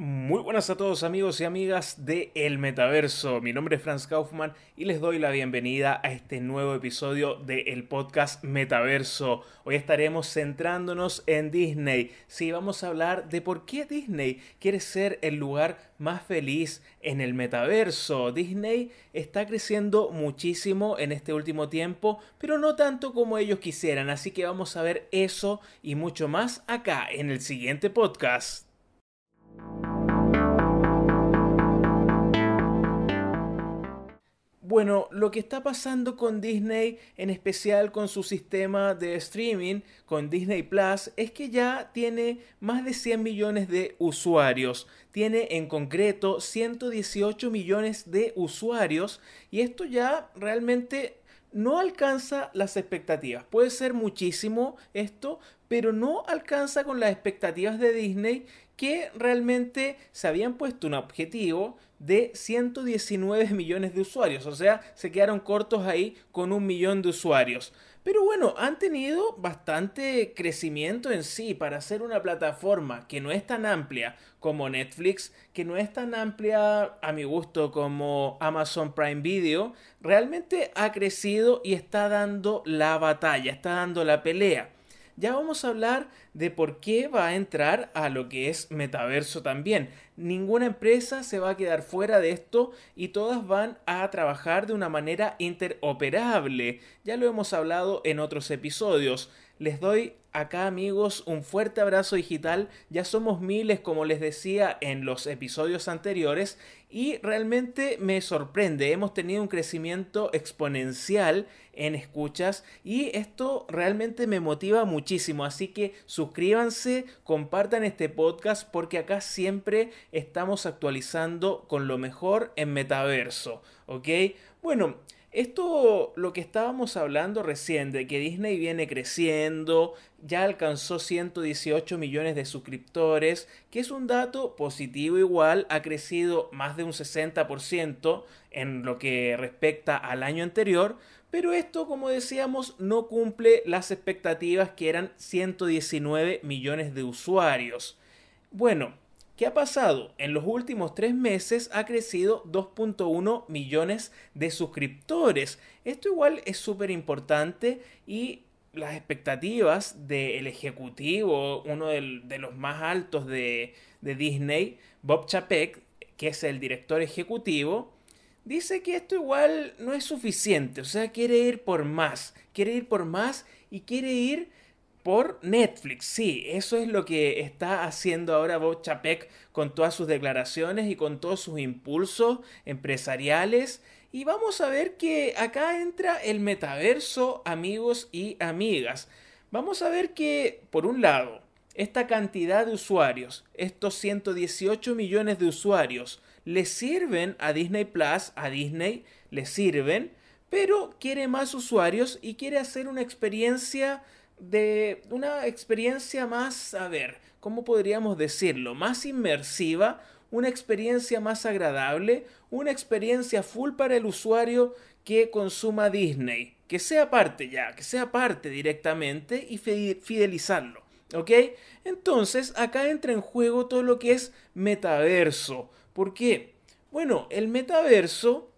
Muy buenas a todos amigos y amigas de El Metaverso. Mi nombre es Franz Kaufmann y les doy la bienvenida a este nuevo episodio del podcast Metaverso. Hoy estaremos centrándonos en Disney. Sí, vamos a hablar de por qué Disney quiere ser el lugar más feliz en el metaverso. Disney está creciendo muchísimo en este último tiempo, pero no tanto como ellos quisieran. Así que vamos a ver eso y mucho más acá en el siguiente podcast. Bueno, lo que está pasando con Disney, en especial con su sistema de streaming, con Disney Plus, es que ya tiene más de 100 millones de usuarios. Tiene en concreto 118 millones de usuarios y esto ya realmente no alcanza las expectativas. Puede ser muchísimo esto, pero no alcanza con las expectativas de Disney que realmente se habían puesto un objetivo de 119 millones de usuarios, o sea, se quedaron cortos ahí con un millón de usuarios. Pero bueno, han tenido bastante crecimiento en sí. Para ser una plataforma que no es tan amplia como Netflix, que no es tan amplia a mi gusto como Amazon Prime Video, realmente ha crecido y está dando la batalla, está dando la pelea ya vamos a hablar de por qué va a entrar a lo que es metaverso también. Ninguna empresa se va a quedar fuera de esto y todas van a trabajar de una manera interoperable. Ya lo hemos hablado en otros episodios. Les doy acá amigos un fuerte abrazo digital. Ya somos miles como les decía en los episodios anteriores y realmente me sorprende. Hemos tenido un crecimiento exponencial en escuchas y esto realmente me motiva muchísimo. Así que suscríbanse, compartan este podcast porque acá siempre estamos actualizando con lo mejor en metaverso. ¿Ok? Bueno. Esto, lo que estábamos hablando recién, de que Disney viene creciendo, ya alcanzó 118 millones de suscriptores, que es un dato positivo igual, ha crecido más de un 60% en lo que respecta al año anterior, pero esto, como decíamos, no cumple las expectativas que eran 119 millones de usuarios. Bueno, ¿Qué ha pasado? En los últimos tres meses ha crecido 2.1 millones de suscriptores. Esto igual es súper importante y las expectativas del ejecutivo, uno de los más altos de, de Disney, Bob Chapek, que es el director ejecutivo, dice que esto igual no es suficiente, o sea, quiere ir por más, quiere ir por más y quiere ir por Netflix. Sí, eso es lo que está haciendo ahora Bob Chapek con todas sus declaraciones y con todos sus impulsos empresariales. Y vamos a ver que acá entra el metaverso, amigos y amigas. Vamos a ver que, por un lado, esta cantidad de usuarios, estos 118 millones de usuarios, le sirven a Disney Plus, a Disney, le sirven, pero quiere más usuarios y quiere hacer una experiencia de una experiencia más, a ver, ¿cómo podríamos decirlo? Más inmersiva, una experiencia más agradable, una experiencia full para el usuario que consuma Disney. Que sea parte ya, que sea parte directamente y fidelizarlo. ¿Ok? Entonces, acá entra en juego todo lo que es metaverso. ¿Por qué? Bueno, el metaverso,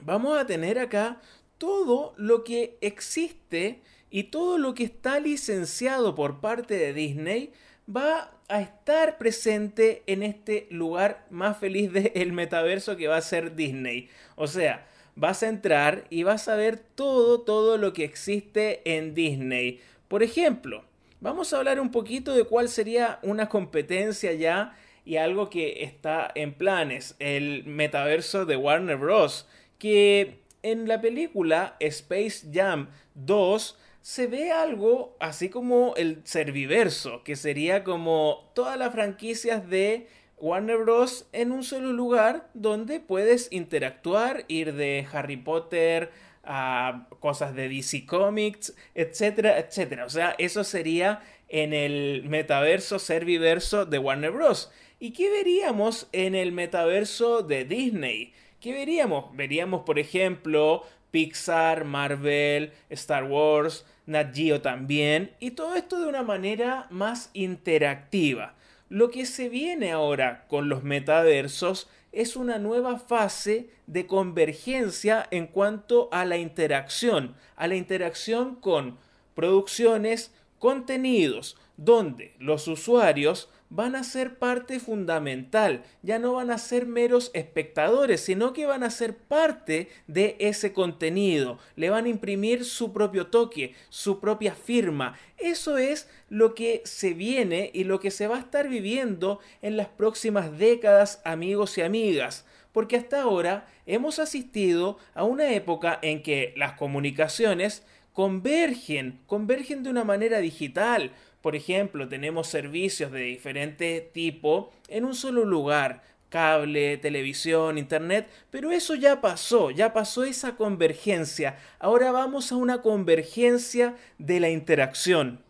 vamos a tener acá todo lo que existe y todo lo que está licenciado por parte de Disney va a estar presente en este lugar más feliz del metaverso que va a ser Disney. O sea, vas a entrar y vas a ver todo, todo lo que existe en Disney. Por ejemplo, vamos a hablar un poquito de cuál sería una competencia ya y algo que está en planes, el metaverso de Warner Bros. Que en la película Space Jam 2 se ve algo así como el Serviverso, que sería como todas las franquicias de Warner Bros. en un solo lugar donde puedes interactuar, ir de Harry Potter a cosas de DC Comics, etcétera, etcétera. O sea, eso sería en el metaverso Serviverso de Warner Bros. ¿Y qué veríamos en el metaverso de Disney? ¿Qué veríamos? Veríamos, por ejemplo, Pixar, Marvel, Star Wars, Nat Geo también, y todo esto de una manera más interactiva. Lo que se viene ahora con los metaversos es una nueva fase de convergencia en cuanto a la interacción, a la interacción con producciones, contenidos, donde los usuarios van a ser parte fundamental, ya no van a ser meros espectadores, sino que van a ser parte de ese contenido, le van a imprimir su propio toque, su propia firma. Eso es lo que se viene y lo que se va a estar viviendo en las próximas décadas, amigos y amigas porque hasta ahora hemos asistido a una época en que las comunicaciones convergen, convergen de una manera digital. Por ejemplo, tenemos servicios de diferente tipo en un solo lugar, cable, televisión, internet, pero eso ya pasó, ya pasó esa convergencia. Ahora vamos a una convergencia de la interacción.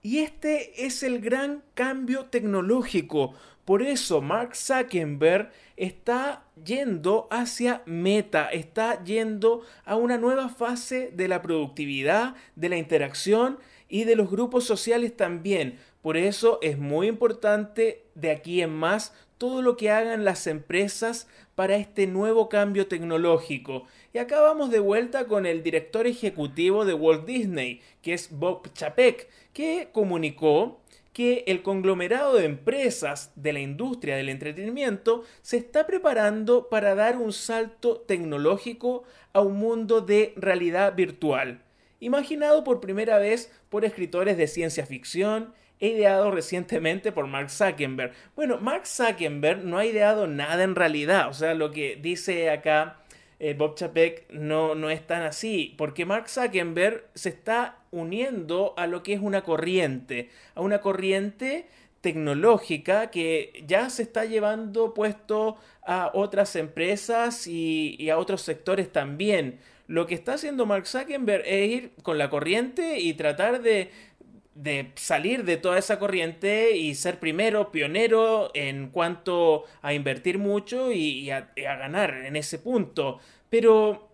Y este es el gran cambio tecnológico. Por eso Mark Zuckerberg está yendo hacia meta, está yendo a una nueva fase de la productividad, de la interacción y de los grupos sociales también. Por eso es muy importante de aquí en más todo lo que hagan las empresas para este nuevo cambio tecnológico. Y acá vamos de vuelta con el director ejecutivo de Walt Disney, que es Bob Chapek, que comunicó que el conglomerado de empresas de la industria del entretenimiento se está preparando para dar un salto tecnológico a un mundo de realidad virtual, imaginado por primera vez por escritores de ciencia ficción, e ideado recientemente por Mark Zuckerberg. Bueno, Mark Zuckerberg no ha ideado nada en realidad, o sea, lo que dice acá eh, Bob Chapek no, no es tan así, porque Mark Zuckerberg se está uniendo a lo que es una corriente, a una corriente tecnológica que ya se está llevando puesto a otras empresas y, y, a otros sectores también. Lo que está haciendo Mark Zuckerberg es ir con la corriente y tratar de, de salir de toda esa corriente y ser primero, pionero en cuanto a invertir mucho y, a, ganar en ese punto. Pero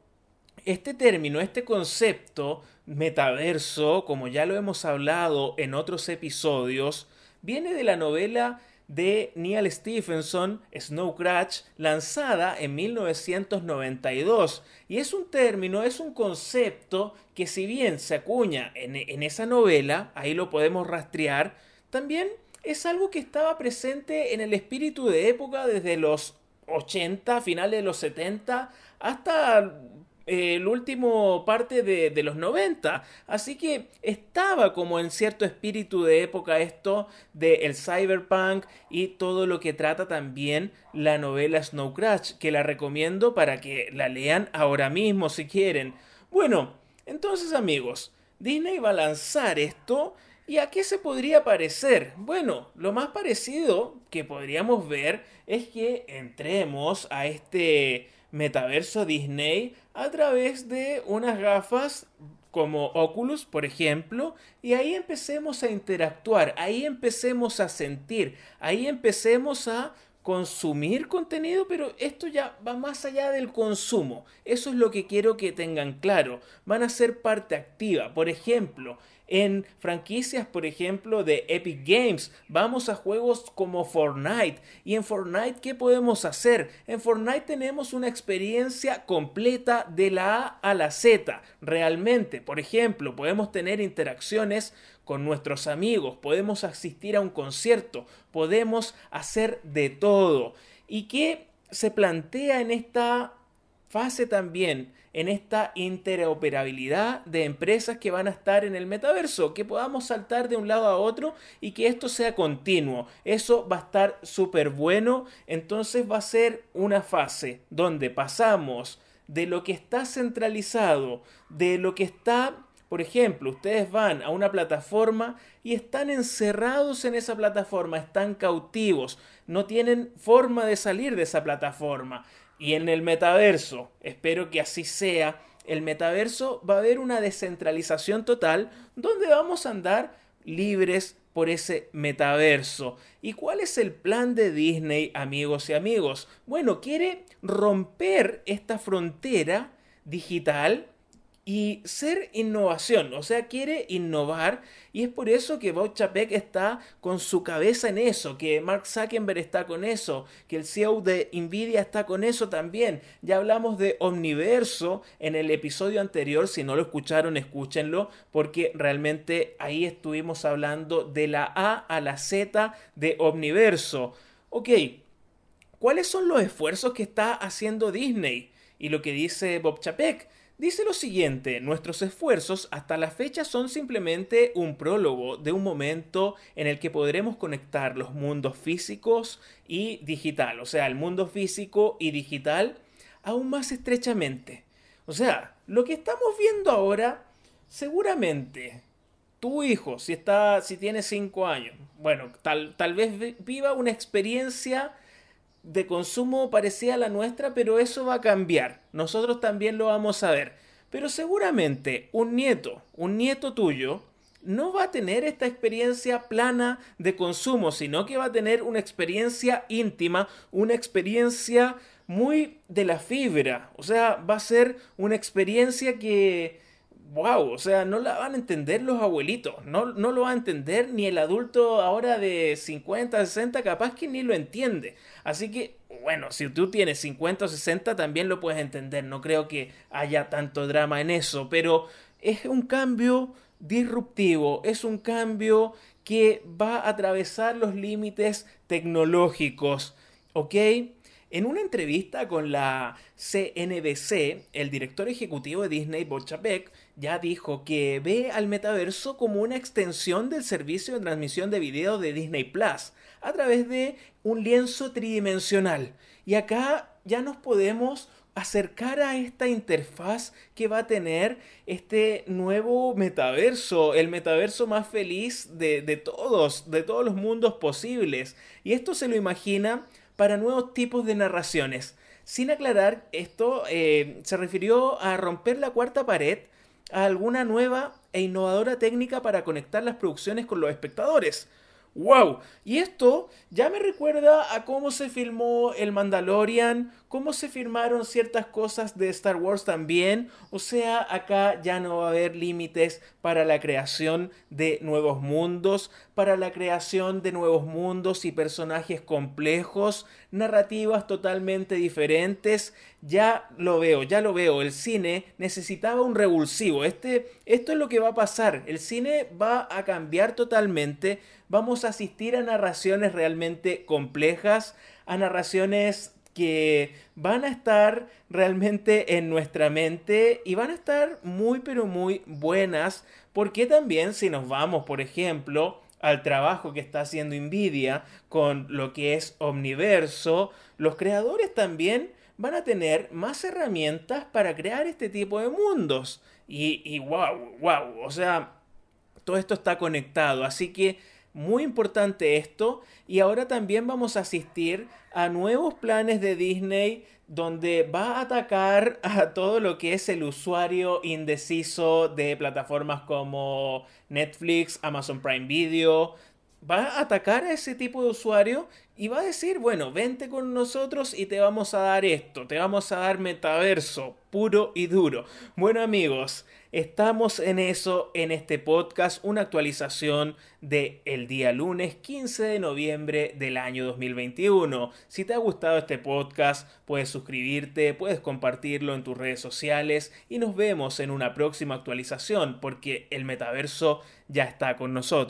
este término, este concepto metaverso, como ya lo hemos hablado en otros episodios, viene de la novela de Neil Stephenson, Snow Crash, lanzada en 1992. Y es un término, es un concepto que si bien se acuña en, en esa novela, ahí lo podemos rastrear, también es algo que estaba presente en el espíritu de época desde los 80, finales de los 70, hasta el último parte de, los 90. Así que estaba como en cierto espíritu de época esto del el cyberpunk y todo lo que trata también la novela Snow Crash, que la recomiendo para que la lean ahora mismo si quieren. Bueno, entonces amigos, Disney va a lanzar esto. ¿Y a qué se podría parecer? Bueno, lo más parecido que podríamos ver es que entremos a este metaverso Disney a través de unas gafas como Oculus, por ejemplo, y ahí empecemos a interactuar, ahí empecemos a sentir, ahí empecemos a consumir contenido, pero esto ya va más allá del consumo. Eso es lo que quiero que tengan claro. Van a ser parte activa. Por ejemplo, en franquicias, por ejemplo, de Epic Games. Vamos a juegos como Fortnite. ¿Y en Fortnite qué podemos hacer? En Fortnite tenemos una experiencia completa de la A a la Z. Realmente, por ejemplo, podemos tener interacciones con nuestros amigos, podemos asistir a un concierto, podemos hacer de todo. ¿Y qué se plantea en esta fase también? en esta interoperabilidad de empresas que van a estar en el metaverso, que podamos saltar de un lado a otro y que esto sea continuo. Eso va a estar súper bueno, entonces va a ser una fase donde pasamos de lo que está centralizado, de lo que está por ejemplo, ustedes van a una plataforma y están encerrados en esa plataforma, están cautivos, no tienen forma de salir de esa plataforma. Y en el metaverso, espero que así sea, el metaverso va a haber una descentralización total donde vamos a andar libres por ese metaverso. ¿Y cuál es el plan de Disney, amigos y amigos? Bueno, quiere romper esta frontera digital y ser innovación, o sea, quiere innovar y es por eso que Bob Chapek está con su cabeza en eso, que Mark Zuckerberg está con eso, que el CEO de Nvidia está con eso también. Ya hablamos de Omniverso en el episodio anterior, si no lo escucharon, escúchenlo, porque realmente ahí estuvimos hablando de la A a la Z de Omniverso. Ok, ¿cuáles son los esfuerzos que está haciendo Disney? Y lo que dice Bob Chapek Dice lo siguiente, nuestros esfuerzos hasta la fecha son simplemente un prólogo de un momento en el que podremos conectar los mundos físicos y digital, o sea, el mundo físico y digital aún más estrechamente. O sea, lo que estamos viendo ahora, seguramente tu hijo, si está, si tiene 5 años, bueno, tal, tal vez viva una experiencia de consumo parecida a la nuestra, pero eso va a cambiar. Nosotros también lo vamos a ver. Pero seguramente un nieto, un nieto tuyo, no va a tener esta experiencia plana de consumo, sino que va a tener una experiencia íntima, una experiencia muy de la fibra. O sea, va a ser una experiencia que wow, o sea, no la van a entender los abuelitos, no, no lo va a entender ni el adulto ahora de 50, 60, capaz que ni lo entiende. Así que, bueno, si tú tienes 50 o 60 también lo puedes entender, no creo que haya tanto drama en eso, pero es un cambio disruptivo, es un cambio que va a atravesar los límites tecnológicos, ¿ok? En una entrevista con la CNBC, el director ejecutivo de Disney, Bob Chapek, ya dijo que ve al metaverso como una extensión del servicio de transmisión de video de Disney Plus a través de un lienzo tridimensional. Y acá ya nos podemos acercar a esta interfaz que va a tener este nuevo metaverso, el metaverso más feliz de, de todos, de todos los mundos posibles. Y esto se lo imagina para nuevos tipos de narraciones. Sin aclarar, esto eh, se refirió a romper la cuarta pared a alguna nueva e innovadora técnica para conectar las producciones con los espectadores. ¡Wow! Y esto ya me recuerda a cómo se filmó El Mandalorian, cómo se firmaron ciertas cosas de Star Wars también. O sea, acá ya no va a haber límites para la creación de nuevos mundos, para la creación de nuevos mundos y personajes complejos, narrativas totalmente diferentes. Ya lo veo, ya lo veo. El cine necesitaba un revulsivo. Este, esto es lo que va a pasar. El cine va a cambiar totalmente vamos a asistir a narraciones realmente complejas, a narraciones que van a estar realmente en nuestra mente y van a estar muy pero muy buenas porque también si nos vamos por ejemplo al trabajo que está haciendo Nvidia con lo que es Omniverso, los creadores también van a tener más herramientas para crear este tipo de mundos. Y, wow, wow, o sea, todo esto está conectado. Así que muy importante esto. Y ahora también vamos a asistir a nuevos planes de Disney donde va a atacar a todo lo que es el usuario indeciso de plataformas como Netflix, Amazon Prime Video. Va a atacar a ese tipo de usuario y va a decir, bueno, vente con nosotros y te vamos a dar esto, te vamos a dar metaverso puro y duro. Bueno amigos, Estamos en eso en este podcast, una actualización de el día lunes 15 de noviembre del año 2021. Si te ha gustado este podcast, puedes suscribirte, puedes compartirlo en tus redes sociales y nos vemos en una próxima actualización porque el metaverso ya está con nosotros.